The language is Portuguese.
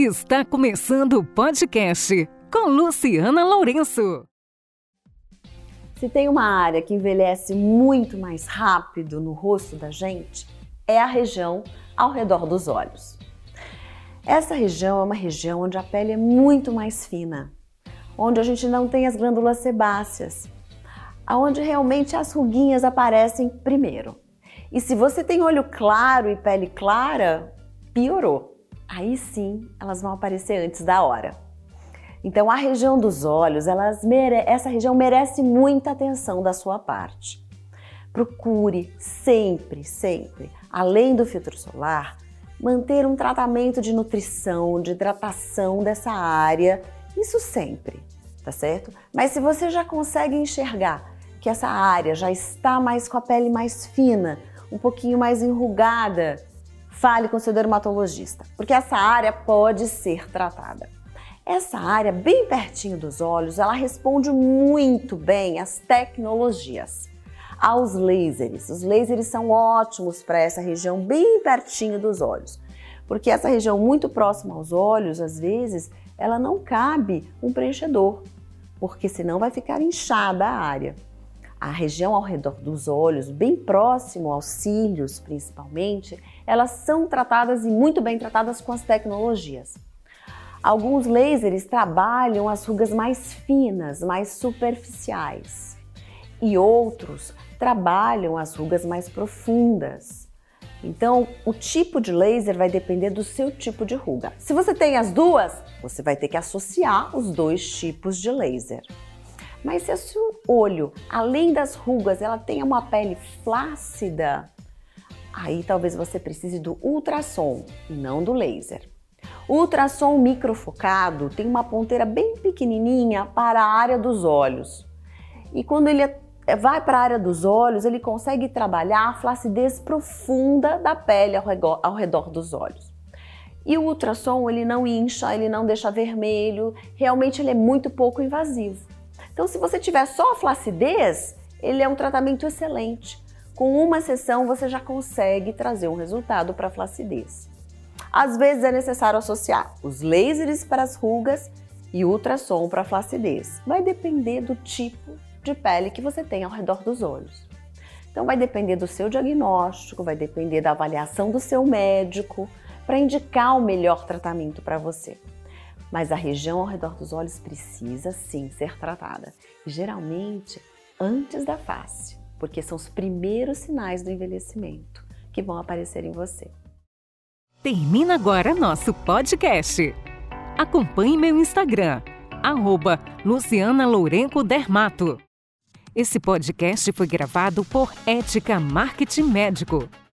Está começando o podcast com Luciana Lourenço. Se tem uma área que envelhece muito mais rápido no rosto da gente, é a região ao redor dos olhos. Essa região é uma região onde a pele é muito mais fina, onde a gente não tem as glândulas sebáceas, aonde realmente as ruguinhas aparecem primeiro. E se você tem olho claro e pele clara, piorou aí sim elas vão aparecer antes da hora. Então a região dos olhos, mere... essa região merece muita atenção da sua parte. Procure sempre, sempre, além do filtro solar, manter um tratamento de nutrição, de hidratação dessa área, isso sempre, tá certo? Mas se você já consegue enxergar que essa área já está mais com a pele mais fina, um pouquinho mais enrugada, fale com seu dermatologista, porque essa área pode ser tratada. Essa área, bem pertinho dos olhos, ela responde muito bem às tecnologias, aos lasers. Os lasers são ótimos para essa região bem pertinho dos olhos, porque essa região muito próxima aos olhos, às vezes, ela não cabe um preenchedor, porque senão vai ficar inchada a área a região ao redor dos olhos, bem próximo aos cílios principalmente, elas são tratadas e muito bem tratadas com as tecnologias. Alguns lasers trabalham as rugas mais finas, mais superficiais, e outros trabalham as rugas mais profundas. Então, o tipo de laser vai depender do seu tipo de ruga. Se você tem as duas, você vai ter que associar os dois tipos de laser. Mas se o seu olho, além das rugas, ela tem uma pele flácida, aí talvez você precise do ultrassom e não do laser. O ultrassom microfocado tem uma ponteira bem pequenininha para a área dos olhos. E quando ele é, vai para a área dos olhos, ele consegue trabalhar a flacidez profunda da pele ao redor, ao redor dos olhos. E o ultrassom, ele não incha, ele não deixa vermelho, realmente ele é muito pouco invasivo. Então, se você tiver só a flacidez, ele é um tratamento excelente. Com uma sessão você já consegue trazer um resultado para a flacidez. Às vezes é necessário associar os lasers para as rugas e ultrassom para a flacidez. Vai depender do tipo de pele que você tem ao redor dos olhos. Então vai depender do seu diagnóstico, vai depender da avaliação do seu médico para indicar o melhor tratamento para você mas a região ao redor dos olhos precisa sim ser tratada, e geralmente antes da face, porque são os primeiros sinais do envelhecimento que vão aparecer em você. Termina agora nosso podcast. Acompanhe meu Instagram, arroba Luciana Lourenco Dermato. Esse podcast foi gravado por Ética Marketing Médico.